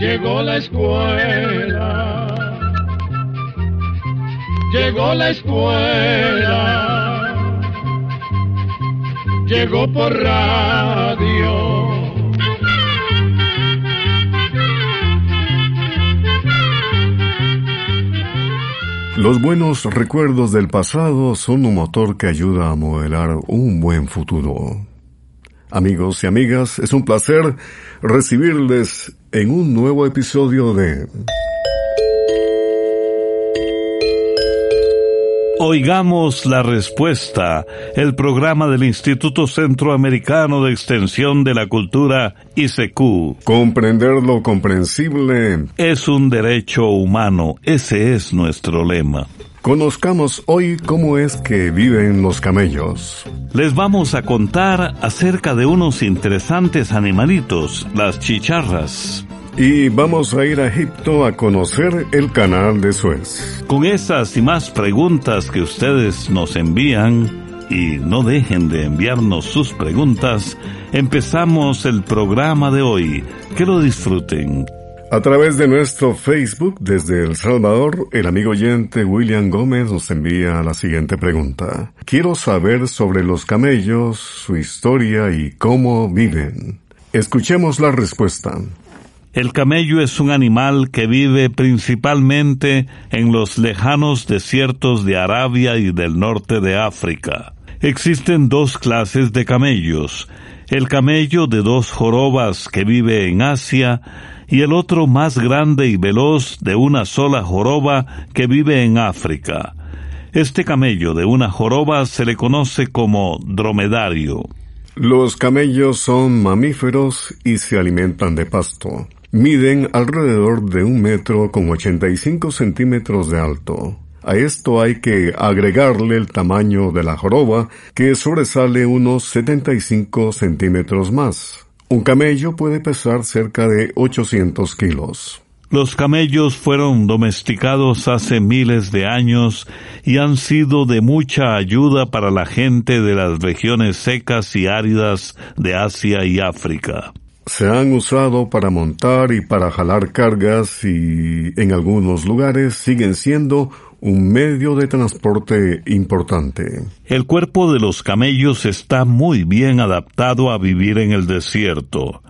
llegó la escuela, llegó la escuela, llegó por radio. Los buenos recuerdos del pasado son un motor que ayuda a modelar un buen futuro. Amigos y amigas, es un placer recibirles en un nuevo episodio de Oigamos la respuesta, el programa del Instituto Centroamericano de Extensión de la Cultura, ICQ. Comprender lo comprensible. Es un derecho humano, ese es nuestro lema. Conozcamos hoy cómo es que viven los camellos. Les vamos a contar acerca de unos interesantes animalitos, las chicharras. Y vamos a ir a Egipto a conocer el canal de Suez. Con esas y más preguntas que ustedes nos envían, y no dejen de enviarnos sus preguntas, empezamos el programa de hoy. Que lo disfruten. A través de nuestro Facebook desde El Salvador, el amigo oyente William Gómez nos envía la siguiente pregunta. Quiero saber sobre los camellos, su historia y cómo viven. Escuchemos la respuesta. El camello es un animal que vive principalmente en los lejanos desiertos de Arabia y del norte de África. Existen dos clases de camellos, el camello de dos jorobas que vive en Asia y el otro más grande y veloz de una sola joroba que vive en África. Este camello de una joroba se le conoce como dromedario. Los camellos son mamíferos y se alimentan de pasto. Miden alrededor de un metro con 85 centímetros de alto. A esto hay que agregarle el tamaño de la joroba, que sobresale unos 75 centímetros más. Un camello puede pesar cerca de 800 kilos. Los camellos fueron domesticados hace miles de años y han sido de mucha ayuda para la gente de las regiones secas y áridas de Asia y África. Se han usado para montar y para jalar cargas y en algunos lugares siguen siendo un medio de transporte importante. El cuerpo de los camellos está muy bien adaptado a vivir en el desierto.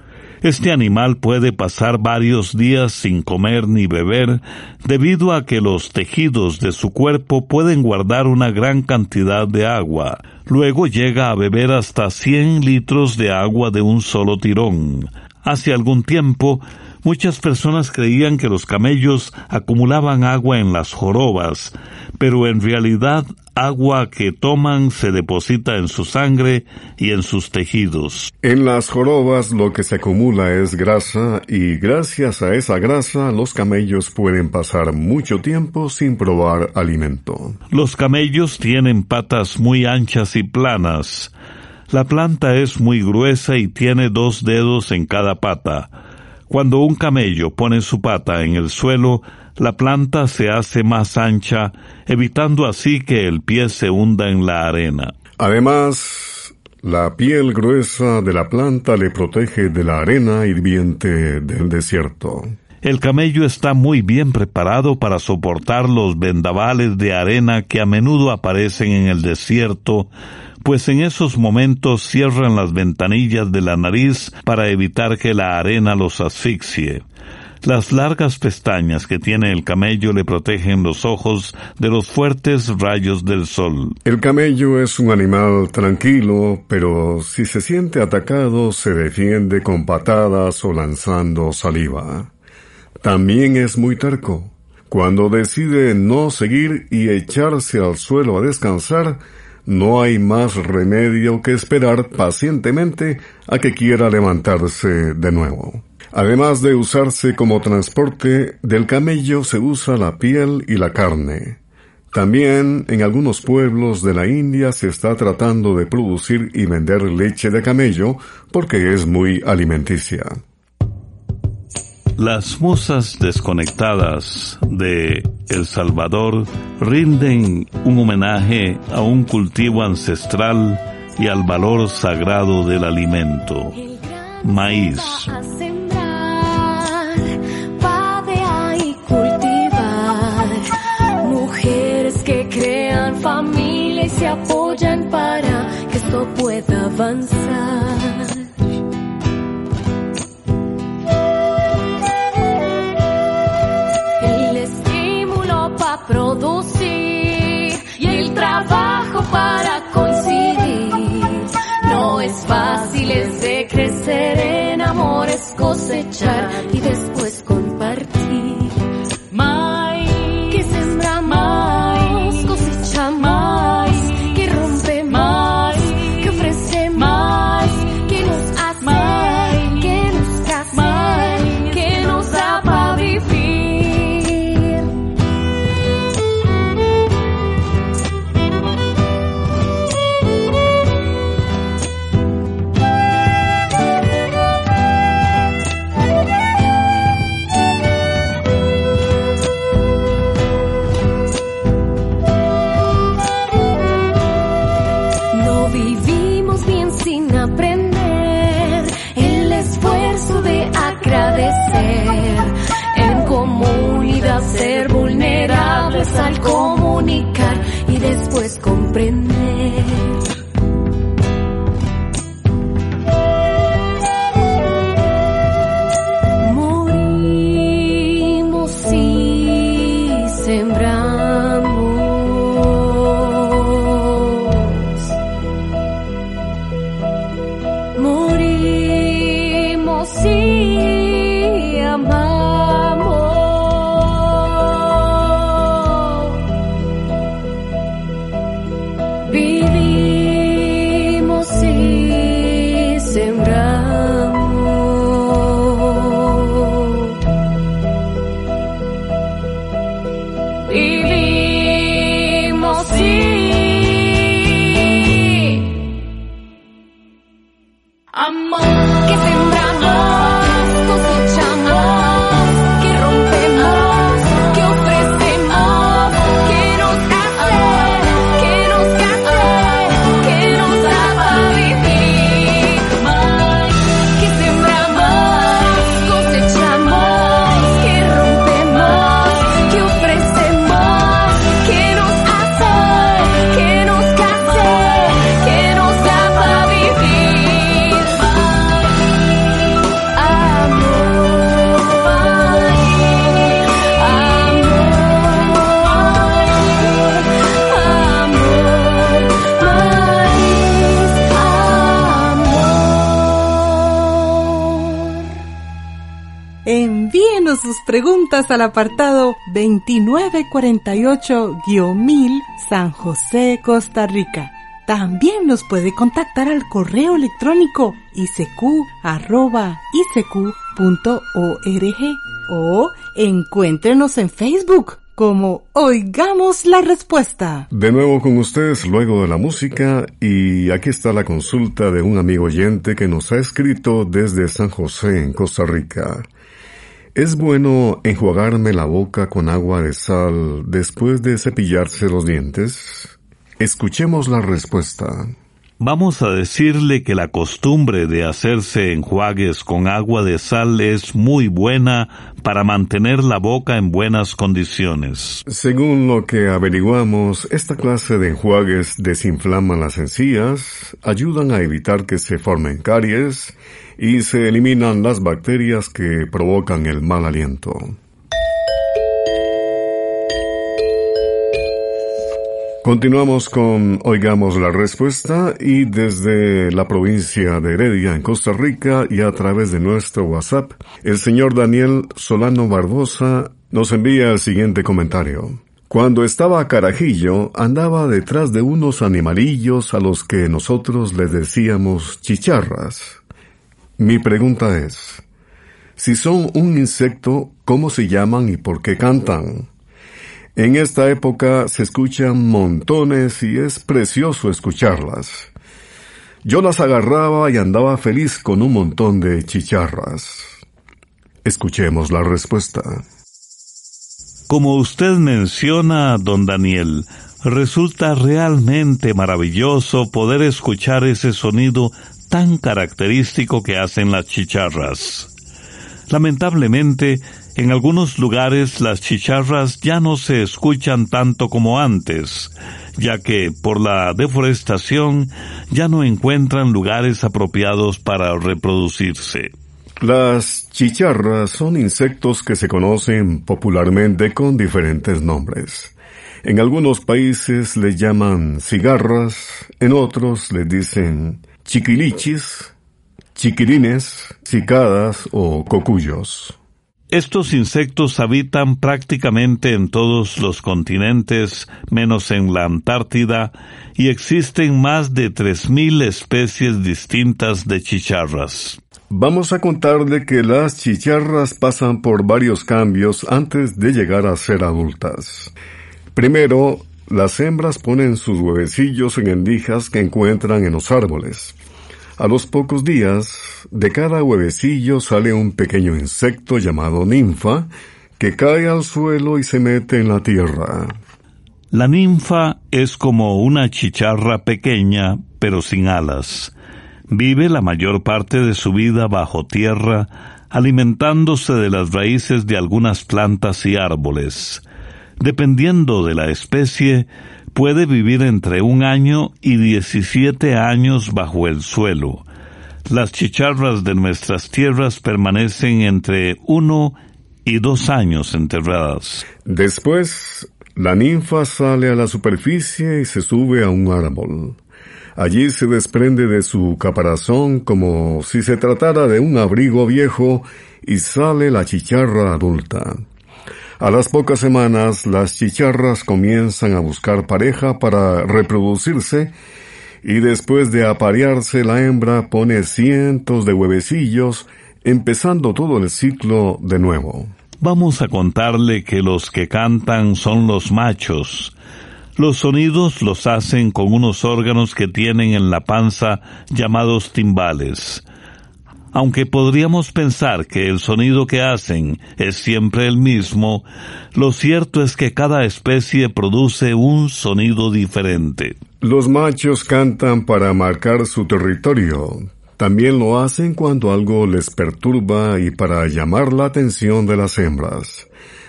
Este animal puede pasar varios días sin comer ni beber debido a que los tejidos de su cuerpo pueden guardar una gran cantidad de agua. Luego llega a beber hasta 100 litros de agua de un solo tirón. Hace algún tiempo, muchas personas creían que los camellos acumulaban agua en las jorobas, pero en realidad agua que toman se deposita en su sangre y en sus tejidos. En las jorobas lo que se acumula es grasa y gracias a esa grasa los camellos pueden pasar mucho tiempo sin probar alimento. Los camellos tienen patas muy anchas y planas. La planta es muy gruesa y tiene dos dedos en cada pata. Cuando un camello pone su pata en el suelo, la planta se hace más ancha, evitando así que el pie se hunda en la arena. Además, la piel gruesa de la planta le protege de la arena hirviente del desierto. El camello está muy bien preparado para soportar los vendavales de arena que a menudo aparecen en el desierto, pues en esos momentos cierran las ventanillas de la nariz para evitar que la arena los asfixie. Las largas pestañas que tiene el camello le protegen los ojos de los fuertes rayos del sol. El camello es un animal tranquilo, pero si se siente atacado se defiende con patadas o lanzando saliva. También es muy terco. Cuando decide no seguir y echarse al suelo a descansar, no hay más remedio que esperar pacientemente a que quiera levantarse de nuevo. Además de usarse como transporte, del camello se usa la piel y la carne. También en algunos pueblos de la India se está tratando de producir y vender leche de camello porque es muy alimenticia. Las musas desconectadas de El Salvador rinden un homenaje a un cultivo ancestral y al valor sagrado del alimento, maíz. familia y se apoyan para que esto pueda avanzar. Para coincidir. No es fácil, es de crecer en amor, es cosechar y preguntas al apartado 2948-1000 San José, Costa Rica. También nos puede contactar al correo electrónico isq.org o encuéntrenos en Facebook como Oigamos la Respuesta. De nuevo con ustedes luego de la música y aquí está la consulta de un amigo oyente que nos ha escrito desde San José en Costa Rica. ¿Es bueno enjuagarme la boca con agua de sal después de cepillarse los dientes? Escuchemos la respuesta. Vamos a decirle que la costumbre de hacerse enjuagues con agua de sal es muy buena para mantener la boca en buenas condiciones. Según lo que averiguamos, esta clase de enjuagues desinflaman las encías, ayudan a evitar que se formen caries y se eliminan las bacterias que provocan el mal aliento. Continuamos con Oigamos la Respuesta y desde la provincia de Heredia en Costa Rica y a través de nuestro WhatsApp, el señor Daniel Solano Barbosa nos envía el siguiente comentario. Cuando estaba a Carajillo, andaba detrás de unos animalillos a los que nosotros les decíamos chicharras. Mi pregunta es, si son un insecto, ¿cómo se llaman y por qué cantan? En esta época se escuchan montones y es precioso escucharlas. Yo las agarraba y andaba feliz con un montón de chicharras. Escuchemos la respuesta. Como usted menciona, don Daniel, resulta realmente maravilloso poder escuchar ese sonido tan característico que hacen las chicharras. Lamentablemente, en algunos lugares las chicharras ya no se escuchan tanto como antes, ya que por la deforestación ya no encuentran lugares apropiados para reproducirse. Las chicharras son insectos que se conocen popularmente con diferentes nombres. En algunos países les llaman cigarras, en otros les dicen chiquilichis, chiquirines, cicadas o cocuyos. Estos insectos habitan prácticamente en todos los continentes, menos en la Antártida, y existen más de 3.000 especies distintas de chicharras. Vamos a contarle que las chicharras pasan por varios cambios antes de llegar a ser adultas. Primero, las hembras ponen sus huevecillos en endijas que encuentran en los árboles. A los pocos días, de cada huevecillo sale un pequeño insecto llamado ninfa, que cae al suelo y se mete en la tierra. La ninfa es como una chicharra pequeña, pero sin alas. Vive la mayor parte de su vida bajo tierra, alimentándose de las raíces de algunas plantas y árboles. Dependiendo de la especie, puede vivir entre un año y 17 años bajo el suelo. Las chicharras de nuestras tierras permanecen entre uno y dos años enterradas. Después, la ninfa sale a la superficie y se sube a un árbol. Allí se desprende de su caparazón como si se tratara de un abrigo viejo y sale la chicharra adulta. A las pocas semanas las chicharras comienzan a buscar pareja para reproducirse y después de aparearse la hembra pone cientos de huevecillos empezando todo el ciclo de nuevo. Vamos a contarle que los que cantan son los machos, los sonidos los hacen con unos órganos que tienen en la panza llamados timbales. Aunque podríamos pensar que el sonido que hacen es siempre el mismo, lo cierto es que cada especie produce un sonido diferente. Los machos cantan para marcar su territorio. También lo hacen cuando algo les perturba y para llamar la atención de las hembras.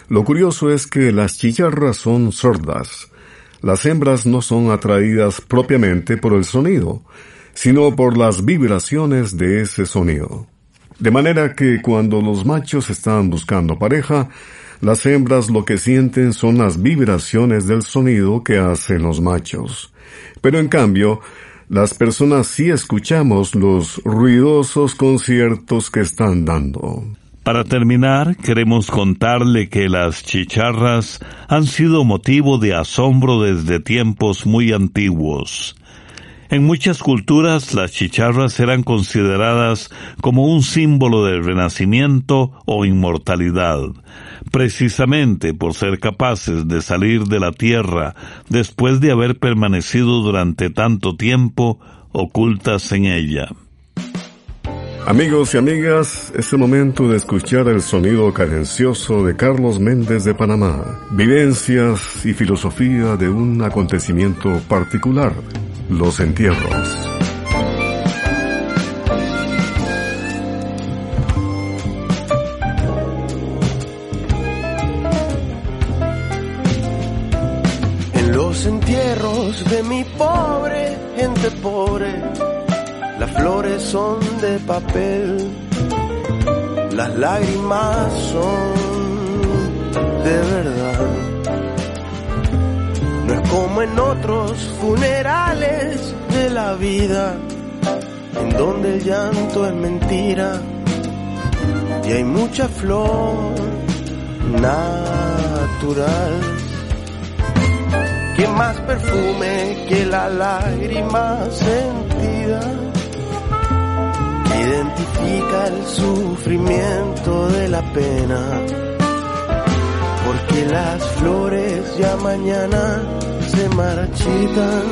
Lo curioso es que las chicharras son sordas, las hembras no son atraídas propiamente por el sonido, sino por las vibraciones de ese sonido. De manera que cuando los machos están buscando pareja, las hembras lo que sienten son las vibraciones del sonido que hacen los machos. Pero en cambio, las personas sí escuchamos los ruidosos conciertos que están dando. Para terminar, queremos contarle que las chicharras han sido motivo de asombro desde tiempos muy antiguos. En muchas culturas las chicharras eran consideradas como un símbolo del renacimiento o inmortalidad, precisamente por ser capaces de salir de la tierra después de haber permanecido durante tanto tiempo ocultas en ella. Amigos y amigas, es el momento de escuchar el sonido cadencioso de Carlos Méndez de Panamá, vivencias y filosofía de un acontecimiento particular, los entierros. En los entierros de mi pobre gente pobre las flores son de papel, las lágrimas son de verdad. Como en otros funerales de la vida, en donde el llanto es mentira y hay mucha flor natural. que más perfume que la lágrima sentida, identifica el sufrimiento de la pena, porque las flores ya mañana se marchitan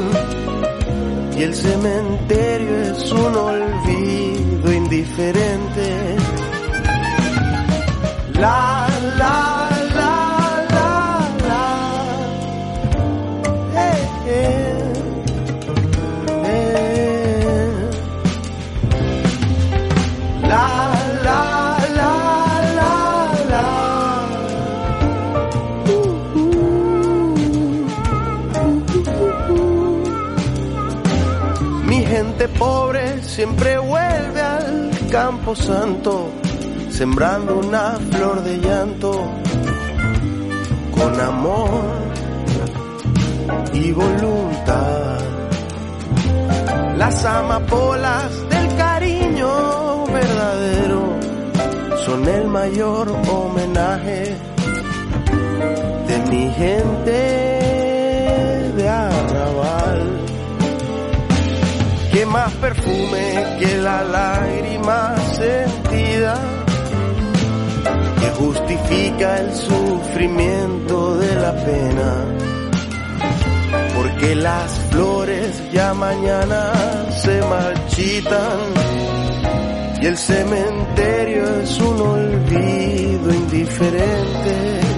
y el cementerio es un olvido indiferente. La, la, pobre siempre vuelve al campo santo, sembrando una flor de llanto con amor y voluntad. Las amapolas del cariño verdadero son el mayor homenaje de mi gente más perfume que la lágrima sentida, que justifica el sufrimiento de la pena, porque las flores ya mañana se marchitan y el cementerio es un olvido indiferente.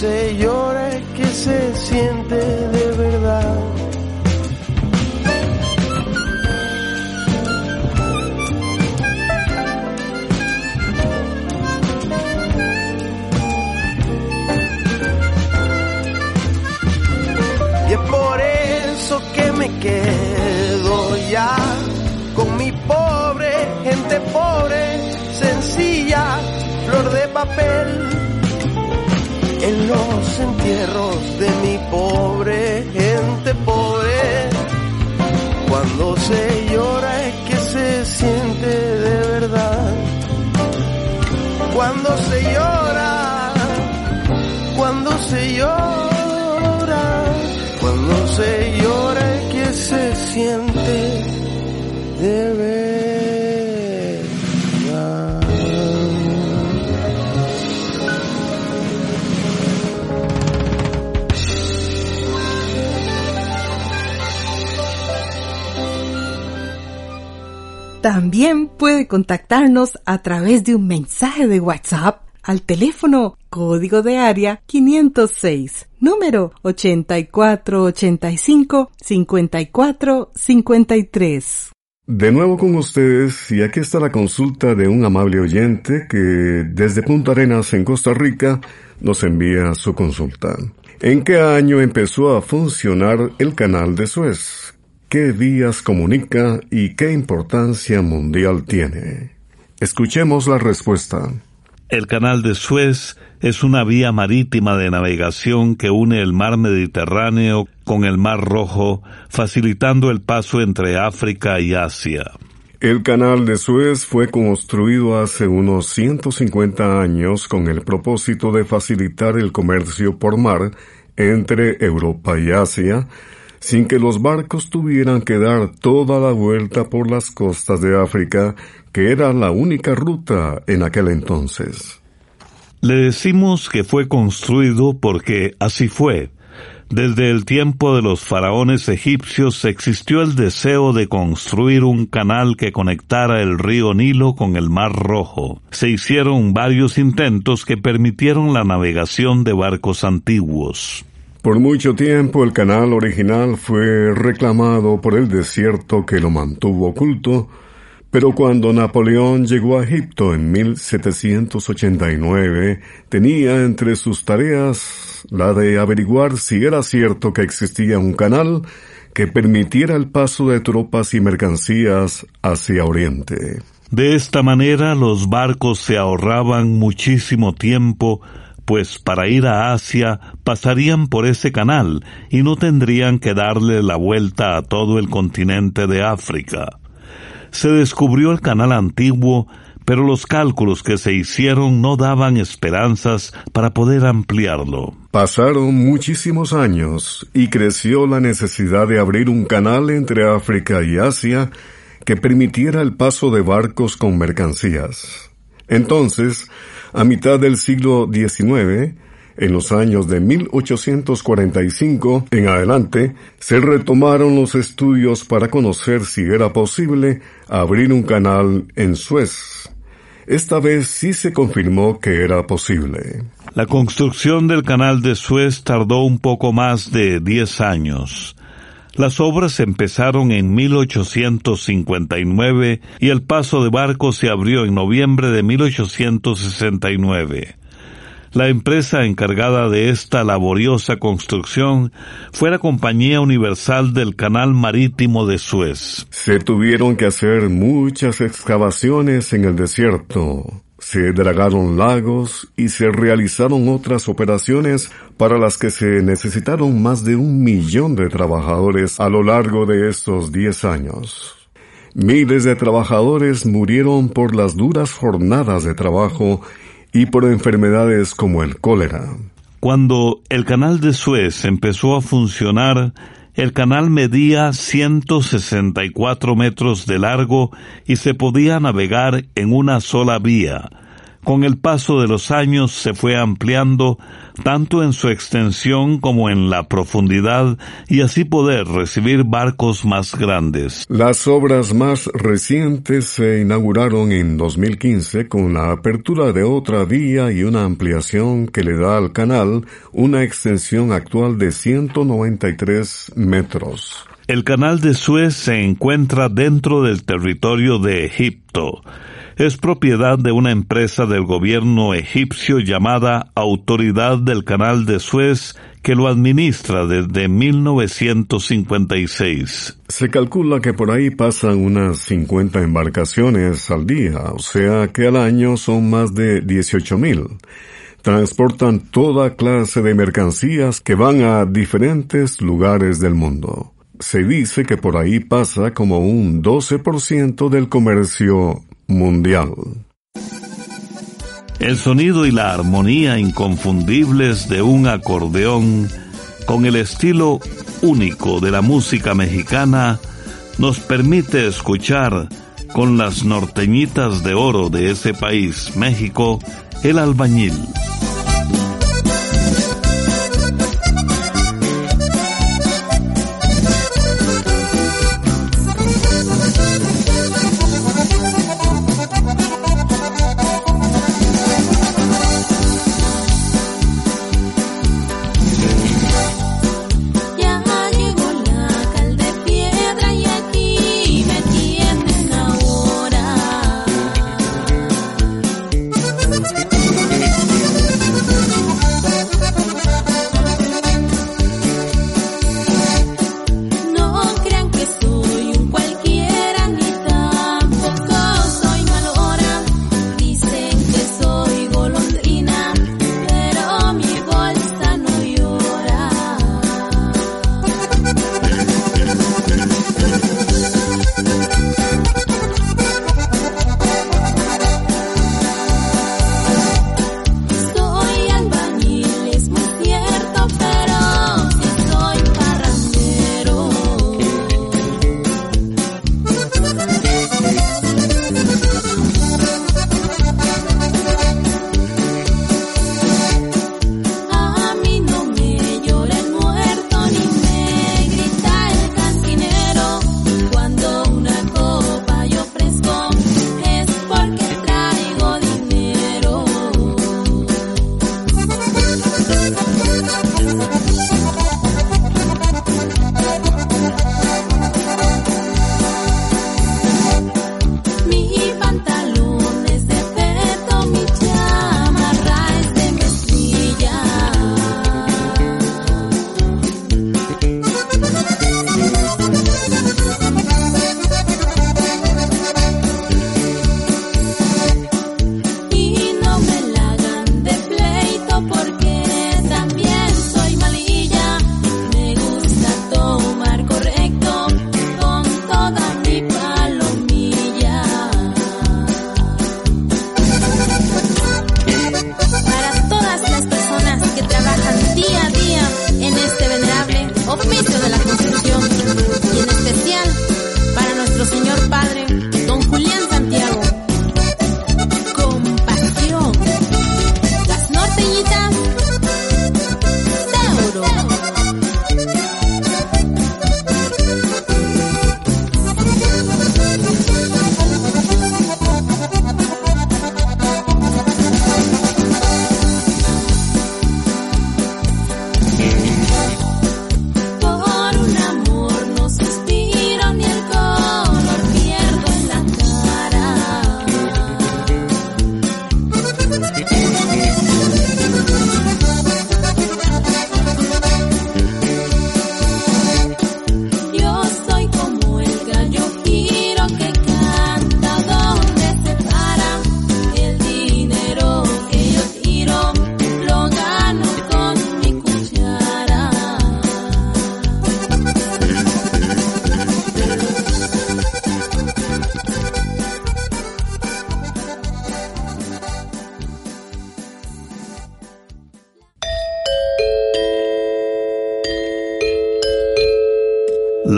Se llora que se siente de verdad. Y es por eso que me quedo ya con mi pobre gente pobre, sencilla, flor de papel. En los entierros de mi pobre También puede contactarnos a través de un mensaje de WhatsApp al teléfono código de área 506, número 8485-5453. De nuevo con ustedes, y aquí está la consulta de un amable oyente que desde Punta Arenas, en Costa Rica, nos envía su consulta. ¿En qué año empezó a funcionar el canal de Suez? ¿Qué vías comunica y qué importancia mundial tiene? Escuchemos la respuesta. El canal de Suez es una vía marítima de navegación que une el mar Mediterráneo con el mar Rojo, facilitando el paso entre África y Asia. El canal de Suez fue construido hace unos 150 años con el propósito de facilitar el comercio por mar entre Europa y Asia, sin que los barcos tuvieran que dar toda la vuelta por las costas de África, que era la única ruta en aquel entonces. Le decimos que fue construido porque así fue. Desde el tiempo de los faraones egipcios existió el deseo de construir un canal que conectara el río Nilo con el Mar Rojo. Se hicieron varios intentos que permitieron la navegación de barcos antiguos. Por mucho tiempo el canal original fue reclamado por el desierto que lo mantuvo oculto, pero cuando Napoleón llegó a Egipto en 1789, tenía entre sus tareas la de averiguar si era cierto que existía un canal que permitiera el paso de tropas y mercancías hacia Oriente. De esta manera los barcos se ahorraban muchísimo tiempo, pues para ir a Asia pasarían por ese canal y no tendrían que darle la vuelta a todo el continente de África. Se descubrió el canal antiguo, pero los cálculos que se hicieron no daban esperanzas para poder ampliarlo. Pasaron muchísimos años y creció la necesidad de abrir un canal entre África y Asia que permitiera el paso de barcos con mercancías. Entonces, a mitad del siglo XIX, en los años de 1845 en adelante, se retomaron los estudios para conocer si era posible abrir un canal en Suez. Esta vez sí se confirmó que era posible. La construcción del canal de Suez tardó un poco más de 10 años. Las obras empezaron en 1859 y el paso de barcos se abrió en noviembre de 1869. La empresa encargada de esta laboriosa construcción fue la Compañía Universal del Canal Marítimo de Suez. Se tuvieron que hacer muchas excavaciones en el desierto se dragaron lagos y se realizaron otras operaciones para las que se necesitaron más de un millón de trabajadores a lo largo de estos diez años. Miles de trabajadores murieron por las duras jornadas de trabajo y por enfermedades como el cólera. Cuando el canal de Suez empezó a funcionar, el canal medía 164 metros de largo y se podía navegar en una sola vía. Con el paso de los años se fue ampliando tanto en su extensión como en la profundidad y así poder recibir barcos más grandes. Las obras más recientes se inauguraron en 2015 con la apertura de otra vía y una ampliación que le da al canal una extensión actual de 193 metros. El canal de Suez se encuentra dentro del territorio de Egipto es propiedad de una empresa del gobierno egipcio llamada Autoridad del Canal de Suez que lo administra desde 1956. Se calcula que por ahí pasan unas 50 embarcaciones al día, o sea que al año son más de 18 mil. Transportan toda clase de mercancías que van a diferentes lugares del mundo. Se dice que por ahí pasa como un 12% del comercio mundial. El sonido y la armonía inconfundibles de un acordeón con el estilo único de la música mexicana nos permite escuchar con las norteñitas de oro de ese país, México, el albañil.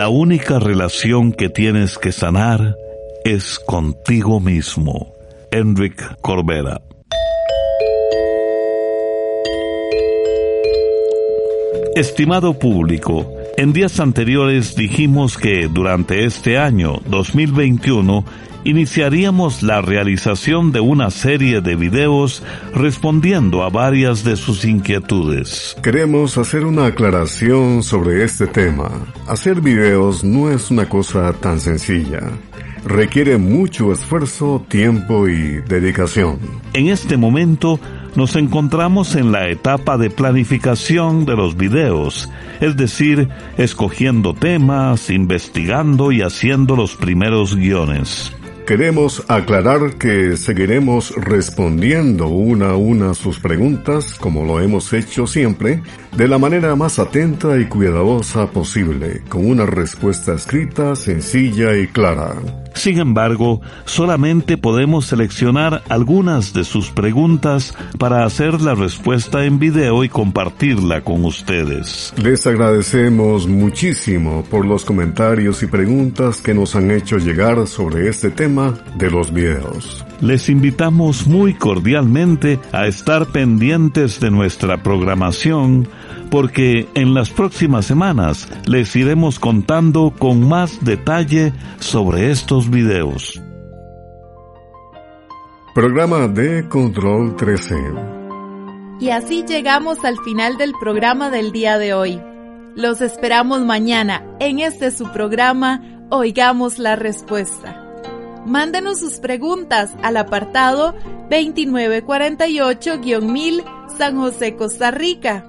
La única relación que tienes que sanar es contigo mismo. Enric Corbera. Estimado público, en días anteriores dijimos que durante este año 2021 iniciaríamos la realización de una serie de videos respondiendo a varias de sus inquietudes. Queremos hacer una aclaración sobre este tema. Hacer videos no es una cosa tan sencilla. Requiere mucho esfuerzo, tiempo y dedicación. En este momento nos encontramos en la etapa de planificación de los videos, es decir, escogiendo temas, investigando y haciendo los primeros guiones. Queremos aclarar que seguiremos respondiendo una a una sus preguntas, como lo hemos hecho siempre, de la manera más atenta y cuidadosa posible, con una respuesta escrita, sencilla y clara. Sin embargo, solamente podemos seleccionar algunas de sus preguntas para hacer la respuesta en video y compartirla con ustedes. Les agradecemos muchísimo por los comentarios y preguntas que nos han hecho llegar sobre este tema de los videos. Les invitamos muy cordialmente a estar pendientes de nuestra programación porque en las próximas semanas les iremos contando con más detalle sobre estos videos. Programa de Control 13. Y así llegamos al final del programa del día de hoy. Los esperamos mañana en este su programa Oigamos la Respuesta. Mándenos sus preguntas al apartado 2948-1000 San José, Costa Rica.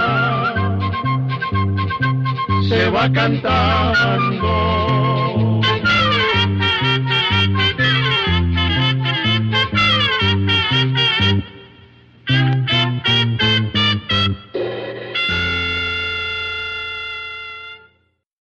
se va cantando